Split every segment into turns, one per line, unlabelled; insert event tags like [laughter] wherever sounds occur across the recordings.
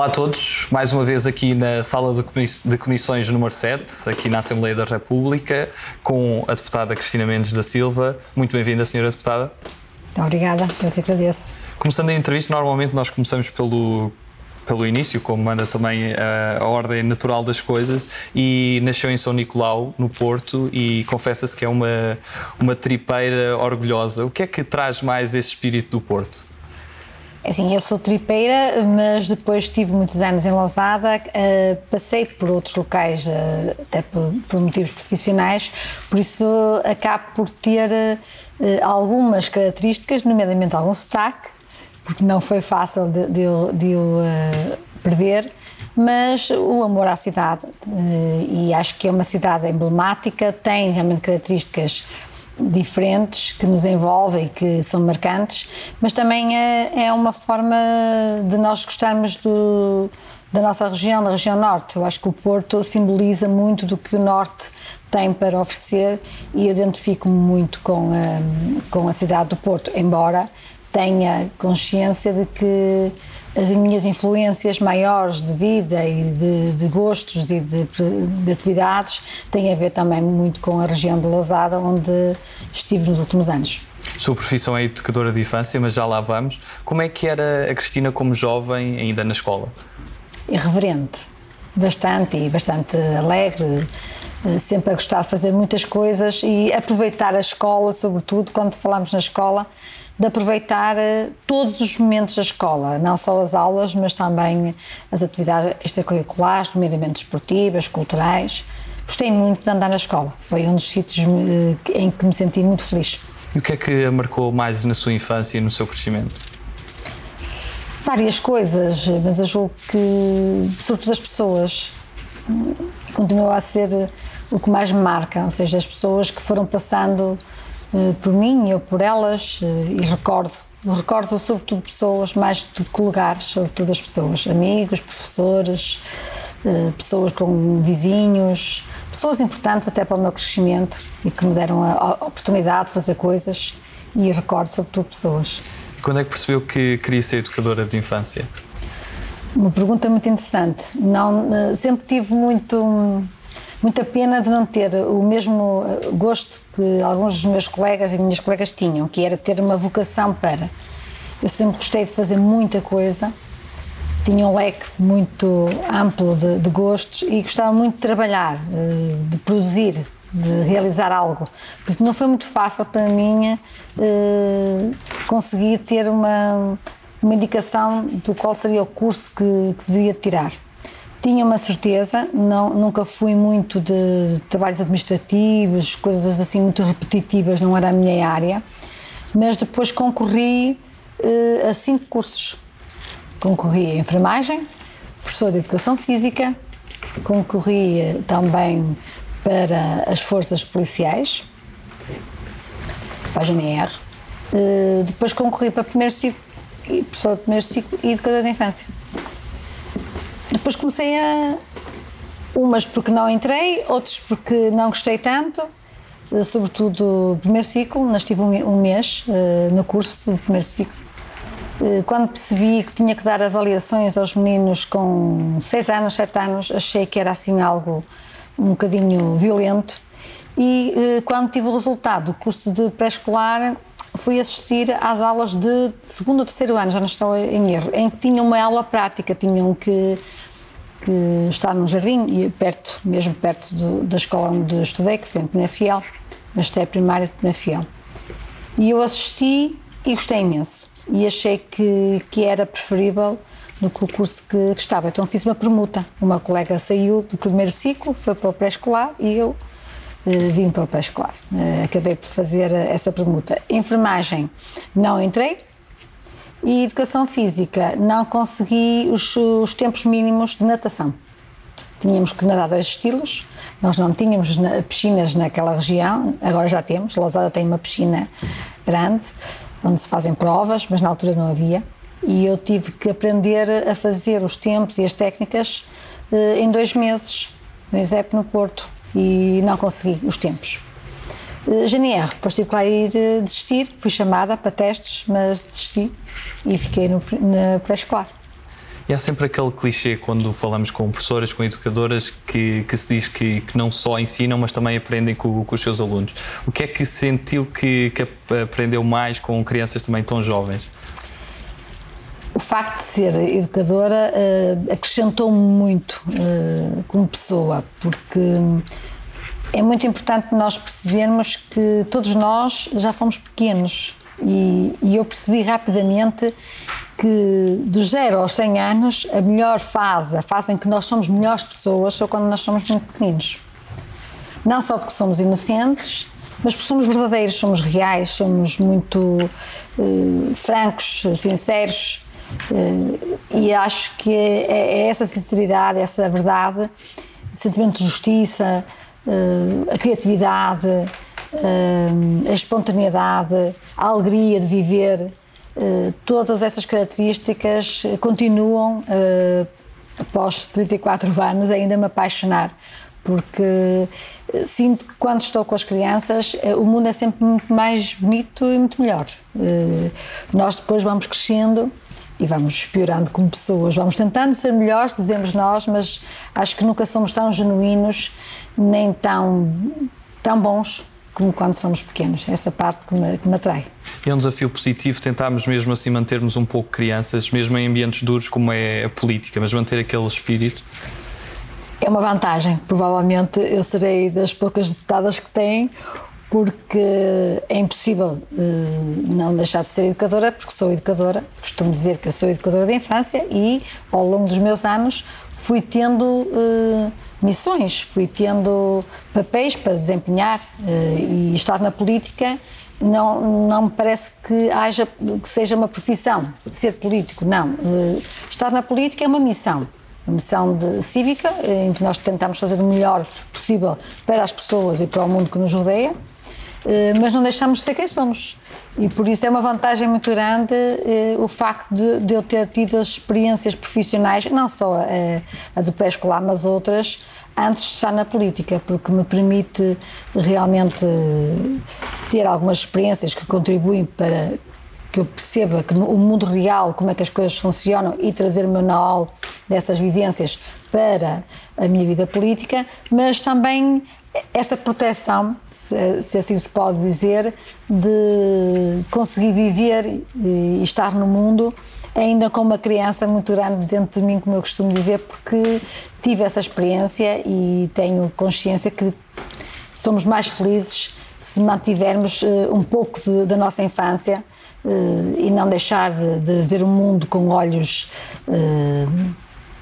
Olá a todos, mais uma vez aqui na Sala de Comissões número 7, aqui na Assembleia da República, com a deputada Cristina Mendes da Silva. Muito bem-vinda, senhora deputada.
Obrigada, eu que agradeço.
Começando a entrevista, normalmente nós começamos pelo, pelo início, como manda também a, a, ordem natural das coisas, e nasceu em São Nicolau, no Porto, e confessa-se que é uma, uma tripeira orgulhosa. O que é que traz mais esse espírito do Porto?
É assim, eu sou tripeira, mas depois tive muitos anos em Lousada, uh, passei por outros locais, uh, até por, por, motivos profissionais, por isso acabo por ter uh, algumas características, nomeadamente algum sotaque, porque não foi fácil de, de, de eu perder, mas o amor à cidade, e acho que é uma cidade emblemática, tem realmente características diferentes que nos envolvem que são marcantes, mas também é, é uma forma de nós gostarmos do, da nossa região, da região norte. Eu acho que o Porto simboliza muito do que o norte tem para oferecer e eu identifico-me muito com a, com a cidade do Porto, embora tenha consciência de que as minhas influências maiores de vida e de, de gostos e de, de, atividades têm a ver também muito com a região de Lousada, onde estive nos últimos anos.
Sua profissão é educadora de infância, mas já lá vamos. Como é que era a Cristina como jovem, ainda na escola?
Irreverente, bastante e bastante alegre, eh, sempre a gostar de fazer muitas coisas e aproveitar a escola, sobretudo quando falamos na escola, de aproveitar eh, todos os momentos da escola, não só as aulas, mas também as atividades extracurriculares, nomeadamente esportivas, culturais. Gostei muito de andar na escola, foi um dos sítios eh, em que me senti muito feliz.
E o que é que a marcou mais na sua infância e no seu crescimento?
Várias coisas, mas eu julgo que, sobretudo as pessoas, continua a ser o que mais me marca, ou seja, as pessoas que foram passando por mim, eu por elas, eh, e recordo, recordo sobretudo pessoas, mais do que lugares, sobretudo as pessoas, amigos, professores, eh, pessoas com vizinhos, pessoas importantes até para o meu crescimento e que me deram a oportunidade de fazer coisas e recordo sobretudo pessoas.
E quando é que percebeu que queria ser educadora de infância?
Uma pergunta muito interessante. Não, sempre tive muito Muita pena de não ter o mesmo eh, gosto que alguns dos meus colegas e minhas colegas tinham, que era ter uma vocação para. Eu sempre gostei de fazer muita coisa, tinha um leque muito amplo de, de gostos e gostava muito de trabalhar, eh, de produzir, de realizar algo. Por isso não foi muito fácil para mim eh, conseguir ter uma, uma indicação do qual seria o curso que, que deveria tirar. Tinha uma certeza, não, nunca fui muito de trabalhos administrativos, coisas assim muito repetitivas, não era a minha área, mas depois concorri uh, a cinco cursos. Concorri a enfermagem, professor de educação física, concorri uh, também para as forças policiais, para a GNR, uh, depois concorri para primeiro ciclo, professor de primeiro ciclo e educador de infância. Depois comecei a. Umas porque não entrei, outros porque não gostei tanto, eh, sobretudo o primeiro ciclo, mas estive um, um mês uh, no curso do primeiro ciclo. Uh, quando percebi que tinha que dar avaliações aos meninos com 6 anos, 7 anos, achei que era assim algo um bocadinho violento. E uh, quando tive o resultado do curso de pré-escolar, fui assistir às aulas de segundo ou terceiro ano, já não estou em erro, em que tinham uma aula prática, tinham que, que estar no jardim, e perto, mesmo perto do, da escola onde estudei, que foi em Penafiel, mas até primária de Penafiel. E eu assisti e gostei imenso. E achei que, que era preferível do que o curso que, que estava. Então fiz uma permuta. Uma colega saiu do primeiro ciclo, foi para o pré-escolar e eu eh, vim para o pré-escolar. Eh, acabei por fazer essa permuta. Enfermagem, não entrei. E educação física, não consegui os, os tempos mínimos de natação. Tínhamos que nadar dois estilos, nós não tínhamos piscinas naquela região, agora já temos. Lousada tem uma piscina grande, onde se fazem provas, mas na altura não havia. E eu tive que aprender a fazer os tempos e as técnicas eh, em dois meses, no ISEP no Porto e não consegui os tempos. GNR, depois tive que lá ir eh, desistir, fui chamada para testes, mas desisti e fiquei no, na pré-escolar.
E há sempre aquele clichê quando falamos com professoras, com educadoras, que, que se diz que, que não só ensinam, mas também aprendem com, com, os seus alunos. O que é que sentiu que, que aprendeu mais com crianças também tão jovens?
O facto de ser educadora uh, acrescentou-me muito uh, como pessoa, porque é muito importante nós percebermos que todos nós já fomos pequenos e, e eu percebi rapidamente que dos 0 aos 100 anos a melhor fase, a fase em que nós somos melhores pessoas, é quando nós somos muito pequeninos. Não só porque somos inocentes, mas porque somos verdadeiros, somos reais, somos muito uh, francos, sinceros. Uh, e acho que é, é, essa sinceridade, essa verdade, sentimento de justiça, a criatividade, a espontaneidade, a alegria de viver, eh, todas essas características continuam, eh, após 34 [laughs] anos, ainda me apaixonar, porque eh, sinto que quando estou com as crianças o mundo é sempre muito mais bonito e muito melhor. Nós depois vamos crescendo e vamos piorando como pessoas, vamos tentando ser melhores, dizemos nós, mas acho que nunca somos tão genuínos nem tão, tão bons como quando somos pequenos. Essa parte que me, que me atrai.
É um desafio positivo tentarmos mesmo assim mantermos um pouco crianças, mesmo em ambientes duros como é a política, mas manter aquele espírito.
É uma vantagem. Provavelmente eu serei das poucas deputadas que têm, porque é impossível uh, não deixar de ser educadora, porque sou educadora. Costumo dizer que eu sou educadora de infância e, ao longo dos meus anos, fui tendo uh, missões, fui tendo papéis para desempenhar uh, e estar na política não, não me parece que haja que seja uma profissão ser político, não. Uh, estar na política é uma missão, uma missão de, cívica em que nós tentamos fazer o melhor possível para as pessoas e para o mundo que nos rodeia, mas não deixamos de ser quem somos. E por isso é uma vantagem muito grande eh, o facto de, de, eu ter tido as experiências profissionais, não só a, a do pré-escolar, mas outras, antes de estar na política, porque me permite realmente ter algumas experiências que contribuem para que eu perceba que no o mundo real, como é que as coisas funcionam e trazer o meu know dessas vivências para a minha vida política, mas também essa proteção, se assim se pode dizer, de conseguir viver e estar no mundo ainda com uma criança muito grande dentro de mim, como eu costumo dizer, porque tive essa experiência e tenho consciência que somos mais felizes se mantivermos uh, um pouco de, da nossa infância uh, e não deixar de, de, ver o mundo com olhos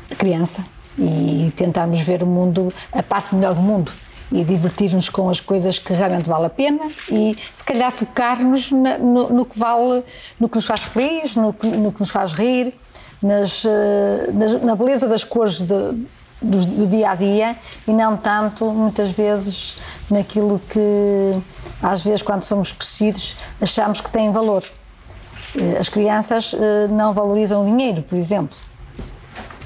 de criança e tentarmos ver o mundo, a parte melhor do mundo e divertir-nos com as coisas que realmente vale a pena e se calhar focar-nos no, no, que vale, no que nos faz feliz, no, no que nos faz rir, nas, eh, nas, na beleza das cores de, do, do, dia a dia e não tanto, muitas vezes, naquilo que às vezes quando somos crescidos achamos que tem valor. Eh, as crianças eh, não valorizam o dinheiro, por exemplo.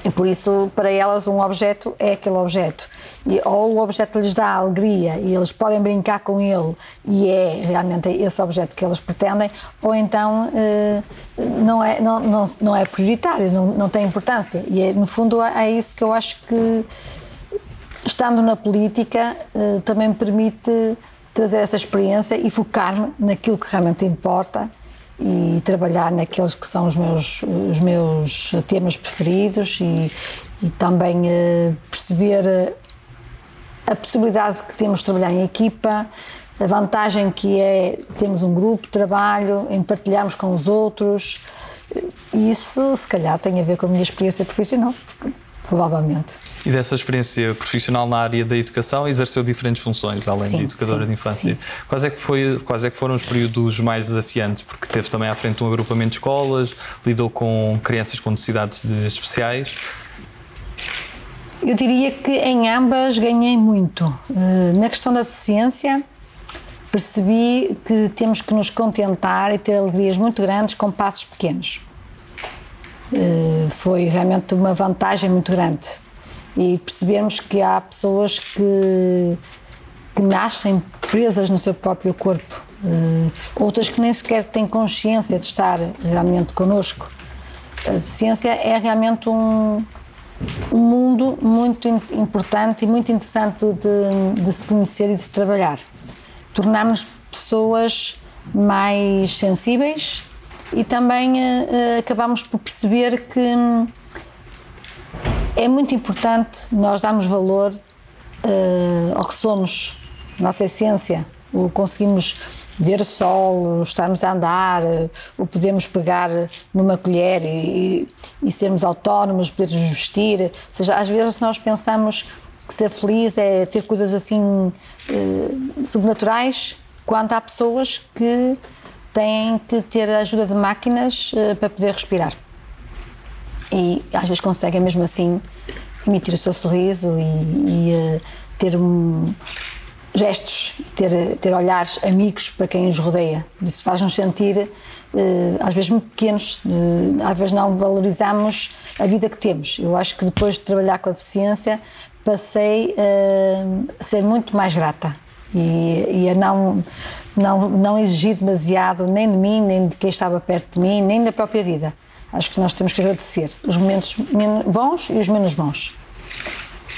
E por isso, para elas, um objeto é aquele objeto. E, ou o objeto lhes dá alegria e eles podem brincar com ele e é realmente esse objeto que eles pretendem, ou então eh, não, é, não, não, não é prioritário, não, não tem importância. E é, no fundo é isso que eu acho que, estando na política, eh, também me permite trazer essa experiência e focar-me naquilo que realmente importa e trabalhar naqueles que são os meus, os meus temas preferidos e, e também uh, perceber eh, a possibilidade que temos de trabalhar em equipa, a vantagem que é termos um grupo de trabalho, em partilharmos com os outros. E isso, se calhar, tem a ver com a minha experiência profissional provavelmente.
E dessa experiência profissional na área da educação, exerceu diferentes funções, além sim, de educadora sim, de infância. Quais é, que foi, quais é que foram os períodos mais desafiantes? Porque teve também à frente um agrupamento de escolas, lidou com crianças com necessidades especiais.
Eu diria que em ambas ganhei muito. Eh, na questão da deficiência, percebi que temos que nos contentar e ter alegrias muito grandes com passos pequenos. Eh, foi realmente uma vantagem muito grande. E percebemos que há pessoas que, que nascem presas no seu próprio corpo, uh, outras que nem sequer têm consciência de estar realmente connosco. A deficiência é realmente um, um mundo muito importante e muito interessante de, de se conhecer e de se trabalhar. Tornarmos pessoas mais sensíveis e também uh, acabamos por perceber que hum, é muito importante nós darmos valor uh, ao que somos, nossa essência, o conseguimos ver o sol, estarmos a andar, o podemos pegar numa colher e, e sermos autónomos, podermos vestir. Ou seja, às vezes nós pensamos que ser feliz é ter coisas assim eh, sobrenaturais, quando há pessoas que têm que ter a ajuda de máquinas eh, para poder respirar. E às vezes conseguem mesmo assim emitir o seu sorriso e, e uh, ter um, gestos, ter, ter olhares amigos para quem os rodeia. Isso faz-nos sentir, às vezes, muito pequenos, às vezes não valorizamos a vida que temos. Eu acho que depois de trabalhar com a deficiência, passei a ser muito mais grata e, e a não, não, não exigir demasiado nem de mim, nem de quem estava perto de mim, nem da própria vida. Acho que nós temos que agradecer os momentos bons e os menos bons.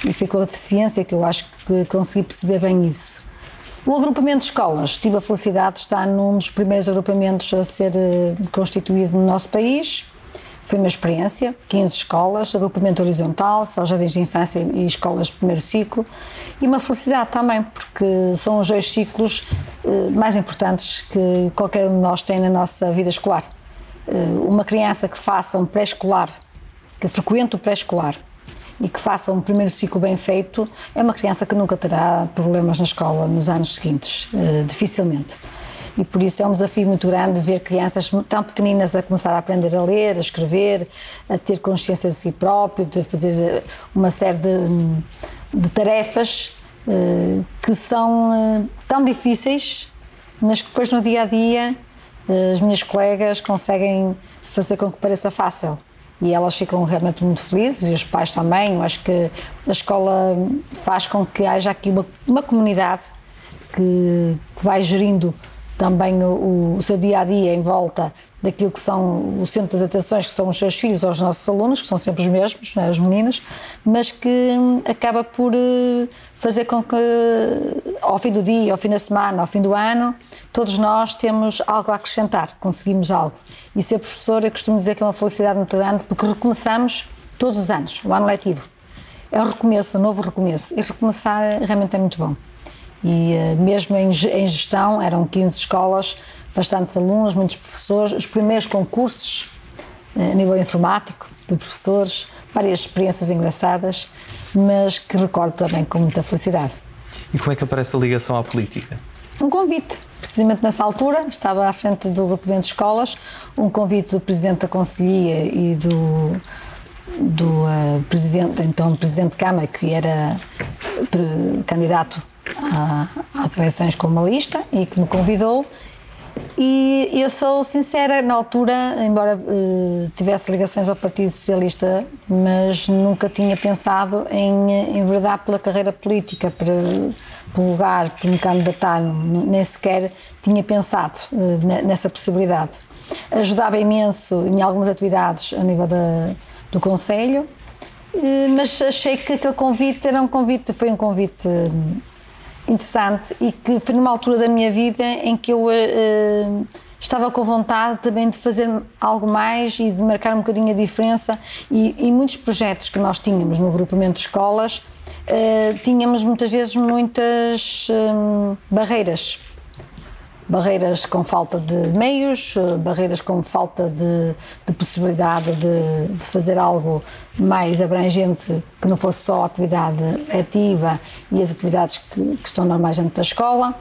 E ficou a deficiência que eu acho que consegui perceber bem isso. O agrupamento de escolas, tive a felicidade de estar num dos primeiros agrupamentos a ser eh, constituído no nosso país. Foi uma experiência, 15 escolas, agrupamento horizontal, só jardins de infância e escolas de primeiro ciclo. E uma felicidade também, porque são os dois ciclos eh, mais importantes que qualquer um de nós tem na nossa vida escolar. Eh, uma criança que faça um pré-escolar, que frequente o pré-escolar e que faça um primeiro ciclo bem feito, é uma criança que nunca terá problemas na escola nos anos seguintes, eh, dificilmente. E por isso é um desafio muito grande ver crianças tão pequeninas a começar a aprender a ler, a escrever, a ter consciência de si próprio, de fazer eh, uma série de, de tarefas que são tão difíceis, mas que depois no dia a dia as minhas colegas conseguem fazer com que pareça fácil. E elas ficam realmente muito felizes, e os pais também. Eu acho que a escola faz com que haja aqui uma, uma comunidade que, que vai gerindo também o, o, seu dia a dia em volta daquilo que são o centro das atenções, que são os seus filhos ou os nossos alunos, que são sempre os mesmos, né, os meninos, mas que hum, acaba por uh, fazer com que, ao fim do dia, ao fim da semana, ao fim do ano, todos nós temos algo a acrescentar, conseguimos algo. E ser professor, eu costumo dizer que é uma felicidade muito grande, porque recomeçamos todos os anos, o ano letivo. É um recomeço, um novo recomeço. E recomeçar realmente é muito bom. E uh, mesmo em, em gestão, eram 15 escolas, bastantes alunos, muitos professores, os primeiros concursos uh, a nível informático de professores, várias experiências engraçadas, mas que recordo também com muita felicidade.
E como é que aparece a ligação à política?
Um convite. Precisamente nessa altura, estava à frente do grupamento de escolas, um convite do Presidente da Conselhia e do, do uh, Presidente, então Presidente de Câmara, que era candidato às eleições com uma lista e que me convidou. E eu sou sincera, na altura, embora uh, tivesse ligações ao Partido Socialista, mas nunca tinha pensado em enverdar pela carreira política, para, pelo lugar, por me candidatar, nem sequer tinha pensado uh, nessa possibilidade. Ajudava imenso em algumas atividades a nível da, do Conselho, uh, mas achei que aquele convite era um convite, foi um convite interessante e que foi numa altura da minha vida em que eu uh, estava com vontade também de fazer algo mais e de marcar um bocadinho a diferença. E, e muitos projetos que nós tínhamos no agrupamento de escolas uh, tínhamos muitas vezes muitas um, barreiras barreiras com falta de meios, eh, barreiras com falta de, de possibilidade de, de, fazer algo mais abrangente, que não fosse só a atividade ativa e as atividades que, que estão normais dentro da escola.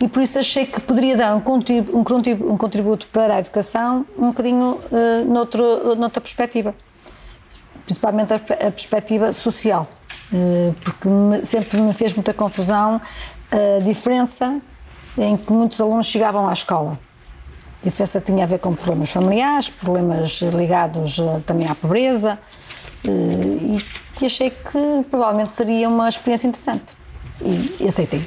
E por isso achei que poderia dar um contributo, um contributo, para a educação um bocadinho uh, noutro, noutra perspectiva, principalmente a, a perspectiva social, uh, porque me, sempre me fez muita confusão a diferença em que muitos alunos chegavam à escola. A diferença tinha a ver com problemas familiares, problemas ligados uh, também à pobreza, uh, e, e achei que provavelmente seria uma experiência interessante. E, e aceitei.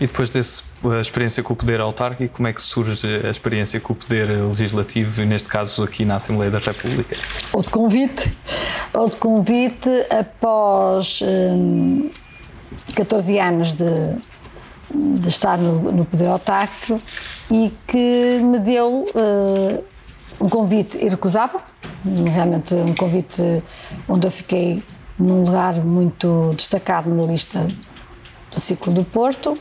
E depois desse a experiência com o poder autárquico, como é que surge a experiência com o poder legislativo, e neste caso aqui na Assembleia da República?
Outro convite, outro convite após hum, 14 anos de, de estar no, no poder autárquico e que me deu uh, um convite irrecusável, realmente um convite onde eu fiquei num lugar muito destacado na lista do ciclo do Porto.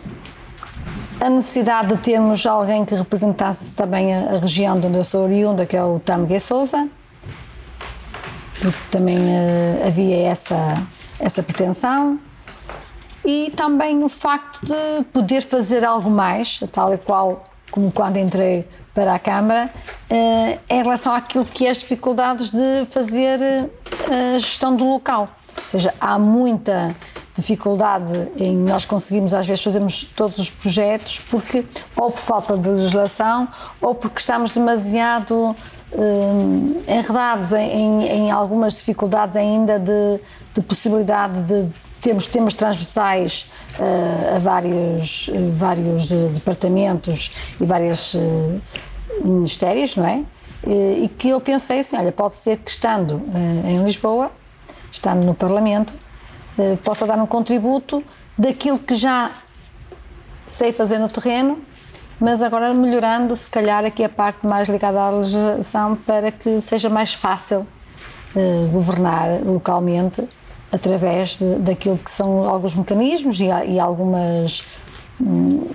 A necessidade de termos alguém que representasse também a, a região de onde eu sou oriunda, que é o Tamgue Souza, porque também uh, havia essa, essa pretensão. E também o facto de poder fazer algo mais, tal e qual como quando entrei para a Câmara, uh, em relação àquilo que é as dificuldades de fazer uh, a gestão do local. Ou seja, há muita dificuldade em nós conseguimos às vezes fazermos todos os projetos porque ou por falta de legislação ou porque estamos demasiado eh, enredados em, em, em, algumas dificuldades ainda de, de possibilidade de termos temas transversais uh, a vários, vários departamentos e vários uh, ministérios, não é? E, que eu pensei assim, olha, pode ser que estando uh, em Lisboa, estando no Parlamento, eh, possa dar um contributo daquilo que já sei fazer no terreno, mas agora melhorando, se calhar, aqui a parte mais ligada à legislação para que seja mais fácil eh, governar localmente através de, daquilo que são alguns mecanismos e, e algumas. Hum,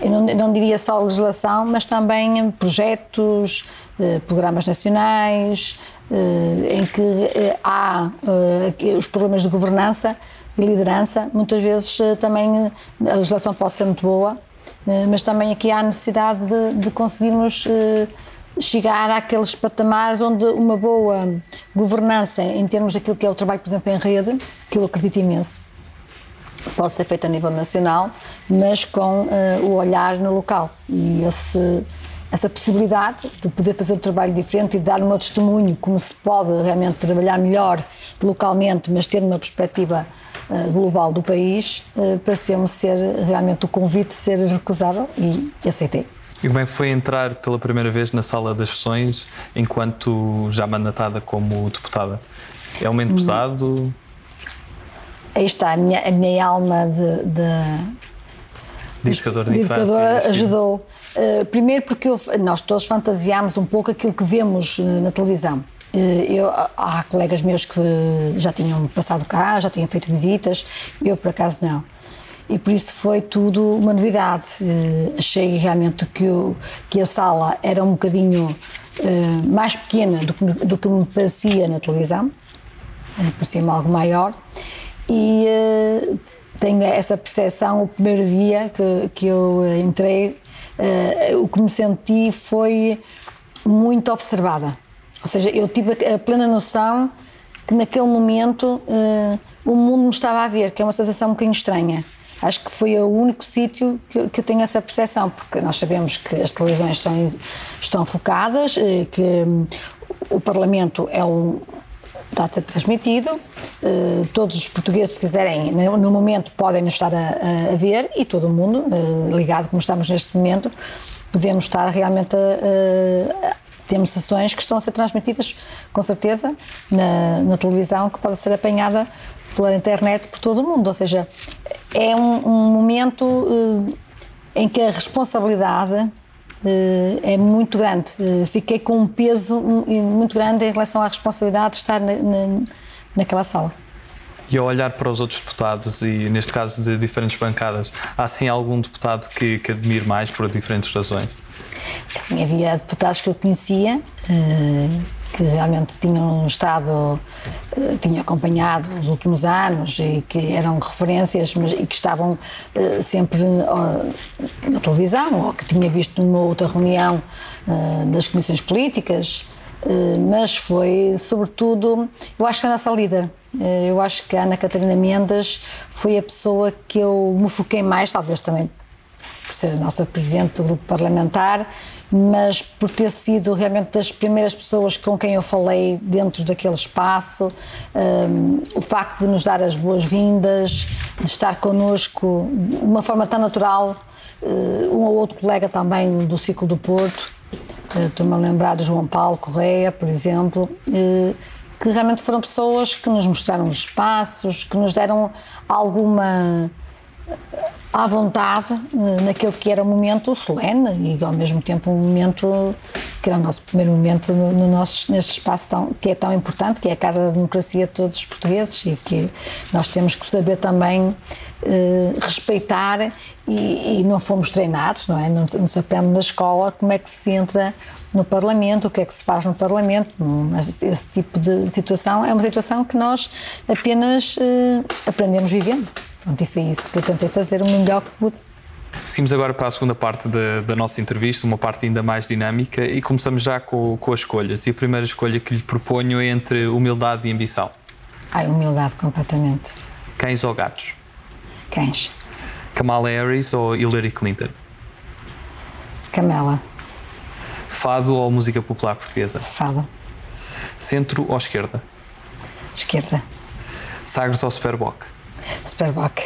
eu não, não, diria só legislação, mas também projetos, eh, programas nacionais, eh, em que eh, há eh, os problemas de governança e liderança. Muitas vezes também a legislação pode ser muito boa, mas também aqui há a necessidade de, de conseguirmos chegar àqueles patamares onde uma boa governança, em termos daquilo que é o trabalho, por exemplo, em rede, que eu acredito imenso, pode ser feito a nível nacional, mas com uh, o olhar no local. E esse essa possibilidade de poder fazer um trabalho diferente e de dar o meu testemunho como se pode realmente trabalhar melhor localmente, mas ter uma perspectiva uh, global do país, uh, pareceu-me ser realmente o convite ser recusável e aceitei.
E como é que foi entrar pela primeira vez na sala das sessões enquanto já mandatada como deputada? É um momento pesado?
Aí está, a minha, a minha alma de, de
de educador de, de infância.
ajudou. Uh, primeiro porque eu, nós todos fantasiámos um pouco aquilo que vemos uh, na televisão. Uh, eu, há colegas meus que já tinham passado cá, já tinham feito visitas, eu por acaso não. E por isso foi tudo uma novidade. achei realmente que, eu, que a sala era um bocadinho mais pequena do do que me parecia na televisão, parecia-me algo maior. E tenho essa percepção o primeiro dia que, que eu eh, entrei, uh, o que me senti foi muito observada. Ou seja, eu tive a plena noção que naquele momento uh, o mundo me estava a ver, que é uma sensação um bocadinho estranha. Acho que foi o único sítio que, que, eu tenho essa percepção, porque nós sabemos que as televisões estão, estão focadas, que hum, o Parlamento é um, está a ser transmitido. Uh, todos os portugueses, se quiserem, no momento, podem nos estar a, a ver e todo o mundo, uh, ligado como estamos neste momento, podemos estar realmente a, a temos sessões que estão a ser transmitidas, com certeza, na, na, televisão, que pode ser apanhada pela internet por todo o mundo. Ou seja, é um, um momento uh, em que a responsabilidade eh, é muito grande. Eh, fiquei com um peso muito grande em relação à responsabilidade de estar na, na, naquela sala.
E ao olhar para os outros deputados, e neste caso de diferentes bancadas, há sim algum deputado que, que admire mais por diferentes razões?
Sim, havia deputados que eu conhecia, que realmente tinham estado, eh, tinham acompanhado os últimos anos e que eram referências mas, e que estavam uh, sempre na televisão ou que tinha visto numa outra reunião uh, das comissões políticas, mas foi sobretudo, eu acho que a nossa líder, eu acho que a Ana Catarina Mendes foi a pessoa que eu me foquei mais, talvez também a nossa presidente do grupo parlamentar, mas por ter sido realmente das primeiras pessoas com quem eu falei dentro daquele espaço, um, o facto de nos dar as boas-vindas, de estar connosco de uma forma tão natural, uh, um ou outro colega também do ciclo do Porto, uh, estou-me a lembrar do João Paulo Correia, por exemplo, uh, que realmente foram pessoas que nos mostraram os espaços, que nos deram alguma à vontade eh, naquele que era um momento solene e ao mesmo tempo um momento que era o nosso primeiro momento no, no nosso, neste espaço tão, que é tão importante, que é a Casa da Democracia de todos os portugueses e que nós temos que saber também eh, respeitar e, e, não fomos treinados, não é? Não, não se aprende na escola como é que se entra no Parlamento, o que é que se faz no Parlamento. Esse tipo de situação é uma situação que nós apenas eh, aprendemos vivendo. Pronto, e foi isso que eu tentei fazer o melhor que pude.
Seguimos agora para a segunda parte da, da, nossa entrevista, uma parte ainda mais dinâmica, e começamos já com, com as escolhas. E a primeira escolha que lhe proponho é entre humildade e ambição.
Ai, humildade, completamente.
Cães ou gatos?
Cães.
Kamala Harris ou Hillary Clinton?
Camela.
Fado ou música popular portuguesa?
Fado.
Centro ou esquerda?
Esquerda.
Sagres ou Superboc?
Superboc.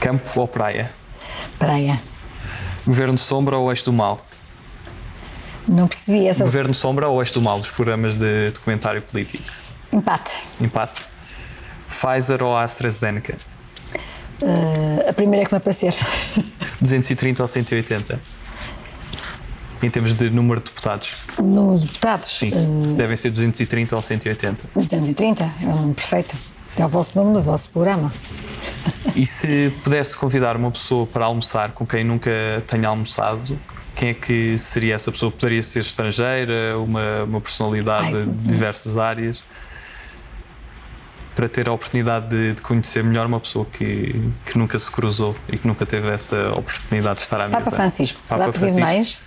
Campo ou praia?
Praia.
Governo Sombra ou Eixo do Mal?
Não percebi essa.
Governo Sombra ou Eixo do Mal, os programas de documentário político?
Empate.
Empate. Pfizer ou AstraZeneca?
Uh, a primeira que me aparecer. [laughs]
230 ou 180? Em termos de número de deputados?
Número de deputados?
Sim. Uh, se devem ser 230 ou 180?
230, é um perfeito. É o vosso nome do vosso programa.
E se pudesse convidar uma pessoa para almoçar com quem nunca tenha almoçado, quem é que seria essa pessoa? Poderia ser estrangeira, uma, uma personalidade Ai, de diversas áreas? Para ter a oportunidade de, de, conhecer melhor uma pessoa que, que nunca se cruzou e que nunca teve essa oportunidade de estar à
Papa
mesa.
Francisco. Papa Francisco. mais?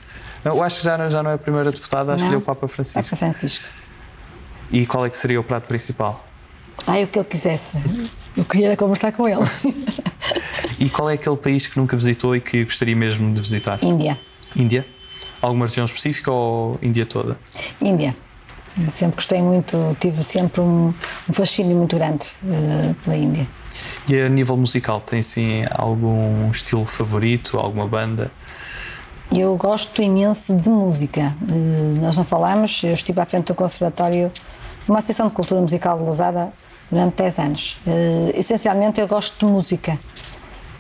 Eu acho que já, já não é a primeira deputada a escolher o Papa Francisco.
Papa Francisco.
E qual é que seria o prato principal?
Ai, o que ele quisesse. Eu queria conversar com ele. [laughs]
e qual é aquele país que nunca visitou e que gostaria mesmo de visitar?
Índia.
Índia? Alguma região específica ou Índia toda?
Índia. Sempre gostei muito, tive sempre um, um fascínio muito grande uh, pela Índia.
E a nível musical, tem sim algum estilo favorito, alguma banda?
Eu gosto imenso de música. Uh, nós não falamos, eu estive à frente do Conservatório, uma Associação de Cultura Musical de Lousada durante 10 anos. Uh, essencialmente eu gosto de música.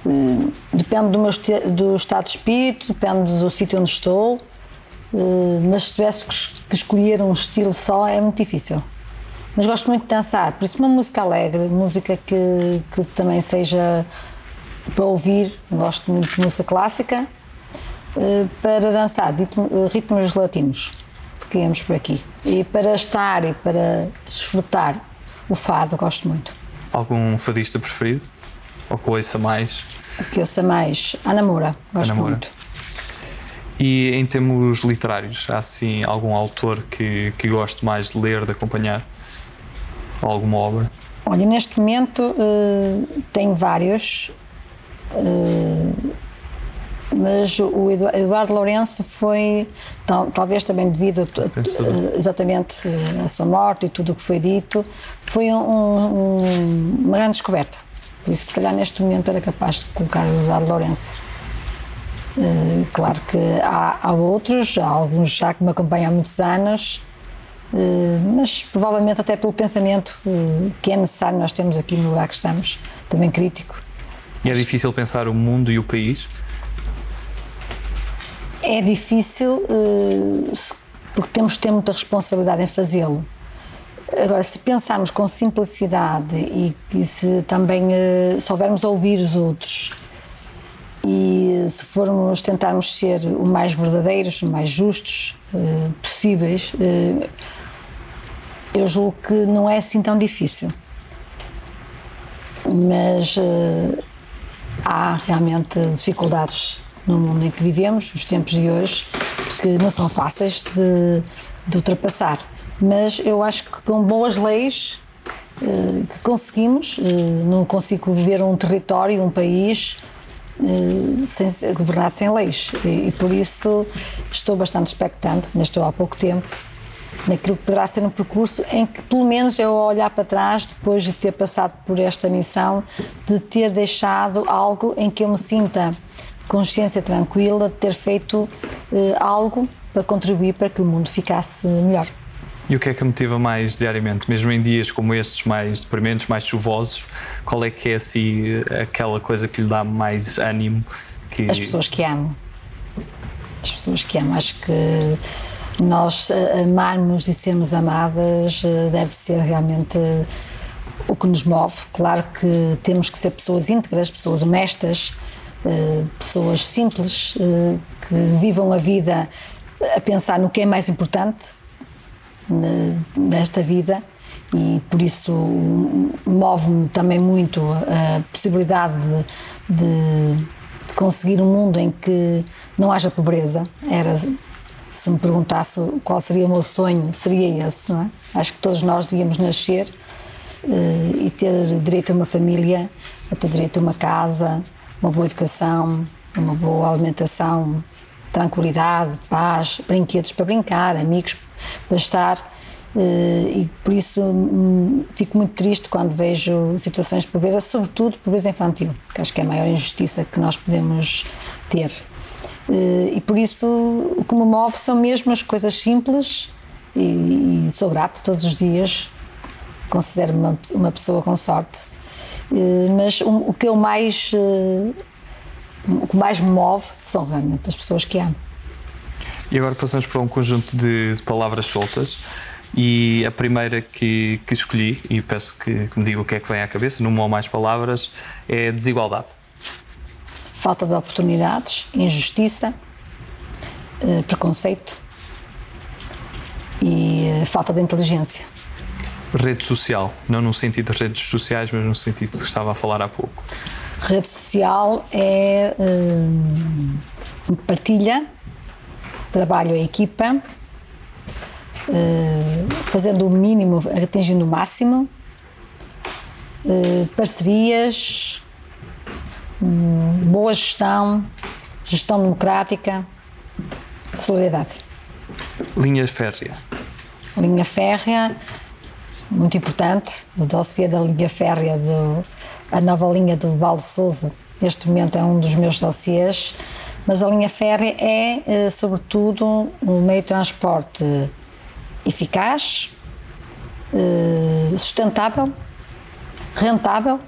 Uh, depende do meu do estado de espírito, depende do sítio onde estou, uh, mas se tivesse que, que escolher um estilo só é muito difícil. Mas gosto muito de dançar, por isso uma música alegre, música que, que também seja para ouvir, gosto muito de música clássica, para dançar, ritmos latinos, fiquemos por aqui. E para estar e para desfrutar o fado, gosto muito.
Algum fadista preferido? Ou que ouça mais?
Que ouça mais? Ana Moura, gosto Ana Moura. muito.
E em termos literários, há assim algum autor que, que goste mais de ler, de acompanhar? Ou alguma obra?
Olha, neste momento uh, tenho vários. Uh, mas o Eduardo Lourenço foi, tal, talvez também devido a, exatamente à sua morte e tudo o que foi dito, foi um, um, uma grande descoberta. Por isso, se calhar, neste momento era capaz de colocar o Eduardo Lourenço. Uh, claro que há, há, outros, há alguns já que me acompanham há muitos anos, uh, mas provavelmente até pelo pensamento uh, que é necessário nós temos aqui no lugar que estamos, também crítico.
E é difícil pensar o mundo e o país
é difícil uh, porque temos que ter muita responsabilidade em fazê-lo. Agora, se pensarmos com simplicidade e, e se também uh, soubermos ouvir os outros e se formos tentarmos ser o mais verdadeiros, o mais justos uh, possíveis, eu julgo que não é assim tão difícil. Mas há realmente dificuldades no mundo em que vivemos, nos tempos de hoje, que não são fáceis de, de ultrapassar. Mas eu acho que com boas leis eh, que conseguimos, eh, não consigo viver um território, um país sem, governado sem leis. E, e, por isso estou bastante expectante, ainda estou há pouco tempo, naquilo que poderá ser um percurso em que, pelo menos, eu olhar para trás, depois de ter passado por esta missão, de ter deixado algo em que eu me sinta consciência tranquila de ter feito eh, algo para contribuir para que o mundo ficasse melhor.
E o que é que motiva mais diariamente, mesmo em dias como estes mais deprimentes, mais chuvosos? Qual é que é assim aquela coisa que lhe dá mais ânimo?
Que... As pessoas que amo. As pessoas que amo. Acho que nós eh, amarmos e sermos amadas eh, deve ser realmente o que nos move. Claro que temos que ser pessoas íntegras, pessoas honestas, pessoas simples, que vivam a vida a pensar no que é mais importante nesta vida e por isso move-me também muito a possibilidade de, de, conseguir um mundo em que não haja pobreza. Era se me perguntasse qual seria o meu sonho, seria esse, não é? Acho que todos nós devíamos nascer e ter direito a uma família, a ter direito a uma casa, uma boa educação, uma boa alimentação, tranquilidade, paz, brinquedos para brincar, amigos para estar. Uh, e por isso um, fico muito triste quando vejo situações de pobreza, sobretudo pobreza infantil, que acho que é a maior injustiça que nós podemos ter. Eh, e por isso o que me move são mesmo as coisas simples e, sou grato todos os dias, considero-me uma, pessoa com sorte. Eh, mas o, o que eu mais eh, o que mais me move são realmente as pessoas que amo.
E agora passamos para um conjunto de, de palavras soltas. E a primeira que, que escolhi, e peço que, que me diga o que é que vem à cabeça, numa ou mais palavras, é desigualdade
falta de oportunidades, injustiça, eh, preconceito e falta de inteligência.
Rede social, não no sentido de redes sociais, mas no sentido que estava a falar há pouco.
Rede social é uh, partilha, trabalho em equipa, uh, fazendo o mínimo, atingindo o máximo, uh, parcerias, boa gestão, gestão democrática, solidariedade.
Linha férrea.
Linha férrea, muito importante, o dossiê da linha férrea, do, a nova linha do Val de Souza, neste momento é um dos meus dossiês, mas a linha férrea é, eh, sobretudo, um meio de transporte eficaz, eh, sustentável, rentável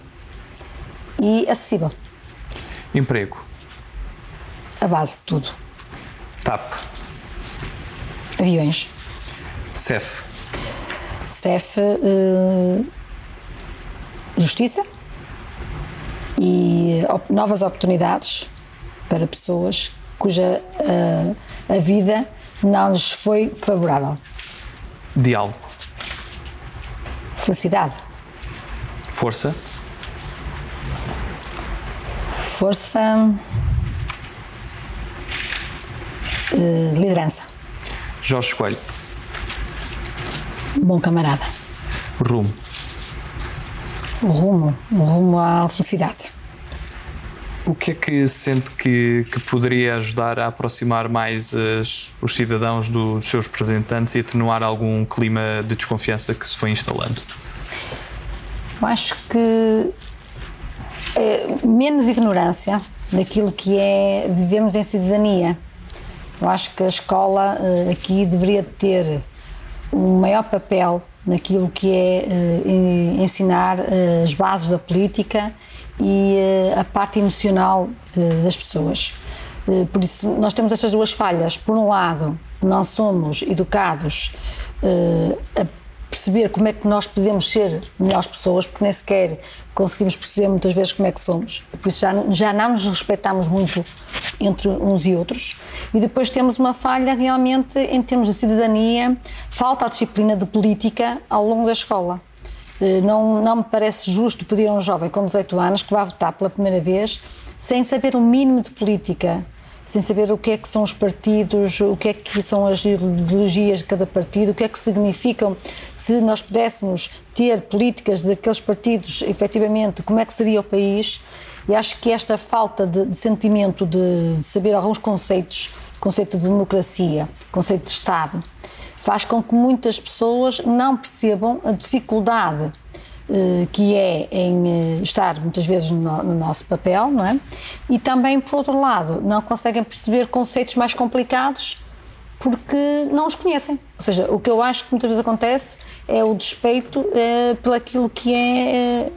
e acessível.
Emprego.
A base de tudo.
TAP.
Aviões.
CEF.
CEF. Uh, justiça e op novas oportunidades para pessoas cuja uh, a vida não lhes foi favorável.
Diálogo.
Felicidade.
Força
força, uh, liderança.
Jorge Coelho.
Bom camarada.
Rumo.
O rumo, o rumo à felicidade.
O que é que sente que, que poderia ajudar a aproximar mais as, os cidadãos dos seus representantes e atenuar algum clima de desconfiança que se foi instalando?
Eu acho que é, menos ignorância daquilo que é vivemos em cidadania. Eu acho que a escola eh, aqui deveria ter um maior papel naquilo que é eh, ensinar eh, as bases da política e a parte emocional das pessoas. Por isso, nós temos estas duas falhas. Por um lado, não somos educados a perceber como é que nós podemos ser melhores pessoas, porque nem sequer conseguimos perceber muitas vezes como é que somos. Por isso já, já não nos respeitamos muito entre uns e outros. E depois temos uma falha realmente em termos de cidadania, falta a disciplina de política ao longo da escola. Eh, não, não me parece justo pedir a um jovem com 18 anos que vá votar pela primeira vez sem saber o mínimo de política sem saber o que é que são os partidos, o que é que são as ideologias de cada partido, o que é que significam se nós pudéssemos ter políticas daqueles partidos, efetivamente, como é que seria o país? E acho que esta falta de, de sentimento de, de saber alguns conceitos, conceito de democracia, conceito de Estado, faz com que muitas pessoas não percebam a dificuldade eh, que é em eh, estar muitas vezes no, no, nosso papel, não é? E também, por outro lado, não conseguem perceber conceitos mais complicados porque não os conhecem. Ou seja, o que eu acho que muitas vezes acontece é o despeito é, pelo aquilo que é, é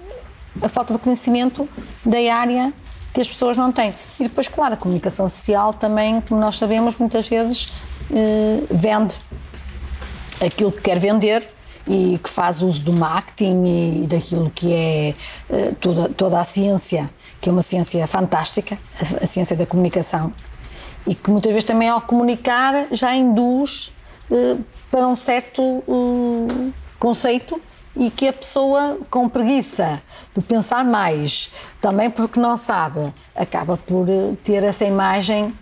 a falta de conhecimento da área que as pessoas não têm. E depois, claro, a comunicação social também, como nós sabemos, muitas vezes eh, vende aquilo que quer vender e que faz uso do marketing e daquilo que é uh, toda, toda a ciência, que é uma ciência fantástica, a, ciência da comunicação, e que muitas vezes também ao comunicar já induz uh, para um certo uh, conceito e que a pessoa com preguiça de pensar mais, também porque não sabe, acaba por ter essa imagem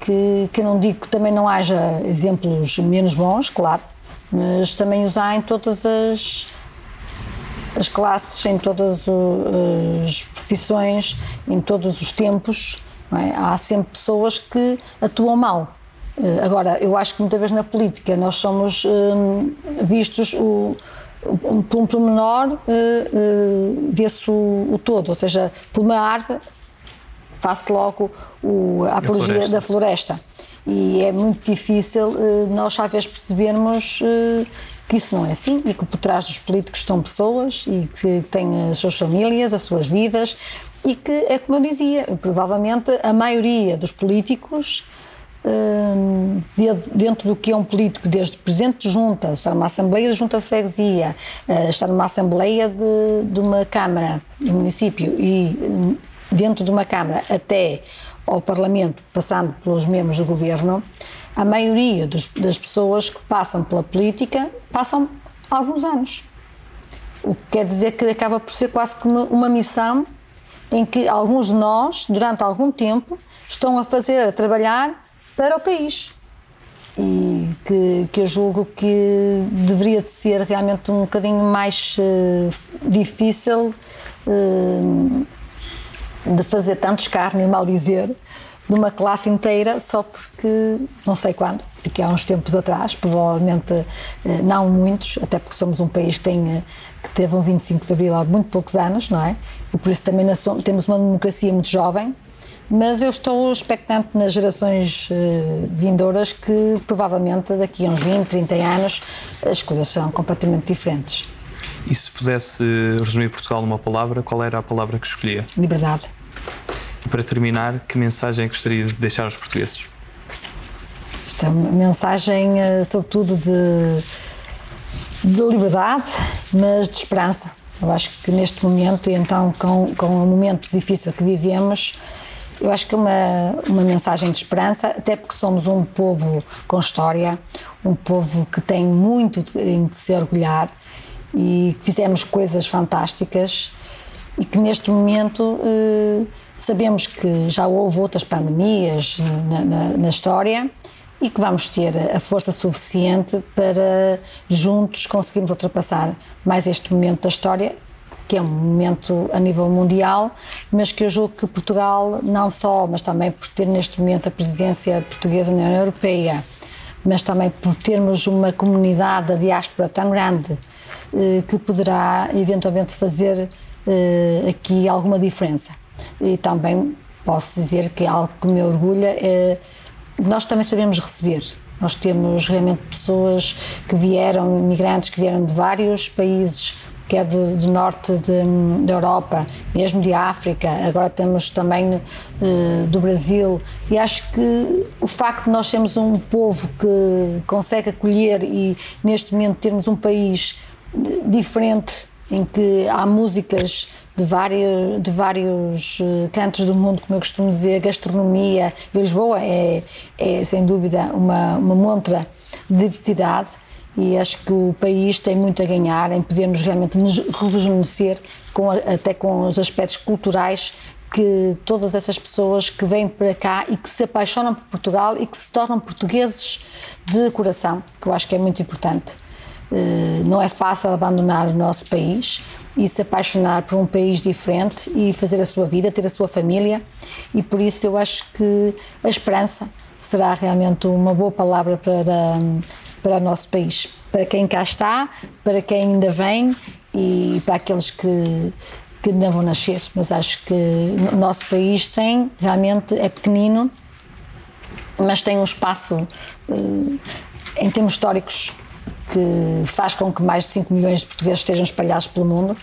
que, que eu não digo que também não haja exemplos menos bons, claro, mas também usar em todas as, as classes, em todas as profissões, em todos os tempos. É? Há sempre pessoas que atuam mal. Eh, agora, eu acho que muitas vezes na política nós somos hum, vistos o, por um pormenor uh, uh, vê-se o, o, todo, ou seja, por uma árvore faz-se logo o, a apologia floresta. da floresta e é muito difícil uh, nós às vezes percebermos que isso não é assim e que por trás dos políticos estão pessoas e que têm as suas famílias, as suas vidas e que é como eu dizia, provavelmente a maioria dos políticos uh, dentro do que é um político, desde presidente de junta, estar numa assembleia de junta de freguesia, estar numa assembleia de, de uma câmara do município e dentro de uma câmara até ao Parlamento, passando pelos membros do governo, a maioria dos, das pessoas que passam pela política passam alguns anos. O que quer dizer que acaba por ser quase como uma missão em que alguns de nós, durante algum tempo, estão a fazer, a trabalhar para o país. E que, que eu julgo que deveria de ser realmente um bocadinho mais uh, difícil uh, de fazer tanto escárnio, mal dizer, de uma classe inteira só porque, não sei quando, porque há uns tempos atrás, provavelmente eh, não muitos, até porque somos um país que, tem, que teve um 25 de Abril há muito poucos anos, não é? E por isso também temos uma democracia muito jovem, mas eu estou expectante nas gerações uh, vindouras que provavelmente daqui a uns 20, 30 anos as coisas serão completamente diferentes.
E se pudesse resumir Portugal numa palavra, qual era a palavra que escolhia?
Liberdade.
E para terminar, que mensagem é gostaria de deixar aos portugueses?
Esta é uma mensagem, eh, sobretudo, de, de liberdade, mas de esperança. Eu acho que neste momento, e então com, com o momento difícil que vivemos, eu acho que é uma, uma mensagem de esperança, até porque somos um povo com história, um povo que tem muito em que se orgulhar e que fizemos coisas fantásticas e que neste momento eh, sabemos que já houve outras pandemias na, na, na, história e que vamos ter a força suficiente para juntos conseguirmos ultrapassar mais este momento da história que é um momento a nível mundial, mas que eu julgo que Portugal, não só, mas também por ter neste momento a presidência portuguesa na União Europeia, mas também por termos uma comunidade da diáspora tão grande eh, que poderá eventualmente fazer eh, aqui alguma diferença. E também posso dizer que algo que me orgulha é nós também sabemos receber. Nós temos realmente pessoas que vieram, imigrantes que vieram de vários países, que é do, norte de, da Europa, mesmo de África, agora temos também uh, do Brasil, e acho que o facto de nós sermos um povo que consegue acolher e neste momento termos um país diferente em que há músicas de vários, de vários eh, cantos do mundo, como eu costumo dizer, gastronomia. Lisboa é, é sem dúvida uma, uma montra de diversidade e acho que o país tem muito a ganhar em podermos realmente nos rejuvenescer com, até com os aspectos culturais que todas essas pessoas que vêm para cá e que se apaixonam por Portugal e que se tornam portugueses de coração, que eu acho que é muito importante. Eh, não é fácil abandonar o nosso país, e se apaixonar por um país diferente e fazer a sua vida, ter a sua família. E por isso eu acho que a esperança será realmente uma boa palavra para, para o nosso país. Para quem cá está, para quem ainda vem e para aqueles que, que ainda vão nascer. Mas acho que o nosso país tem, realmente é pequenino, mas tem um espaço eh, em termos históricos que faz com que mais de 5 milhões de portugueses estejam espalhados pelo mundo.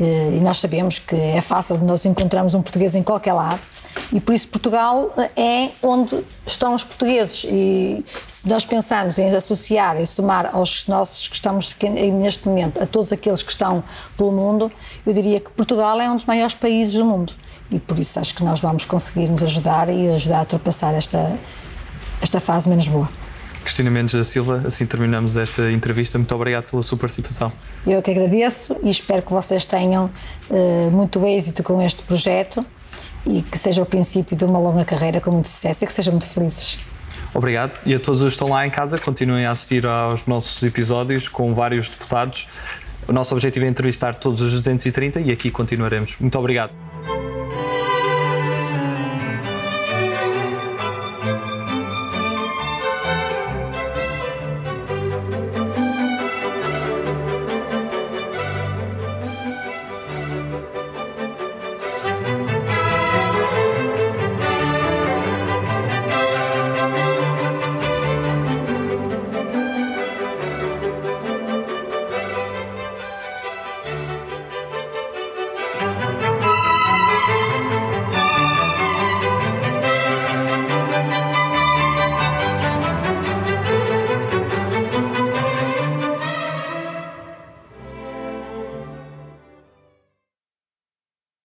Eh, e nós sabemos que é fácil nós encontrarmos um português em qualquer lado. E por isso Portugal eh, é onde estão os portugueses. E se nós pensarmos em associar e somar aos nossos que estamos neste momento, a todos aqueles que estão pelo mundo, eu diria que Portugal é um dos maiores países do mundo. E por isso acho que nós vamos conseguir nos ajudar e ajudar a ultrapassar esta, esta fase menos boa.
Cristina Mendes da Silva, assim terminamos esta entrevista. Muito obrigado pela sua participação.
Eu que agradeço e espero que vocês tenham uh, muito êxito com este projeto e que seja o princípio de uma longa carreira com muito sucesso e que sejam muito felizes.
Obrigado. E a todos os que estão lá em casa, continuem a assistir aos nossos episódios com vários deputados. O nosso objetivo é entrevistar todos os 230 e aqui continuaremos. Muito obrigado.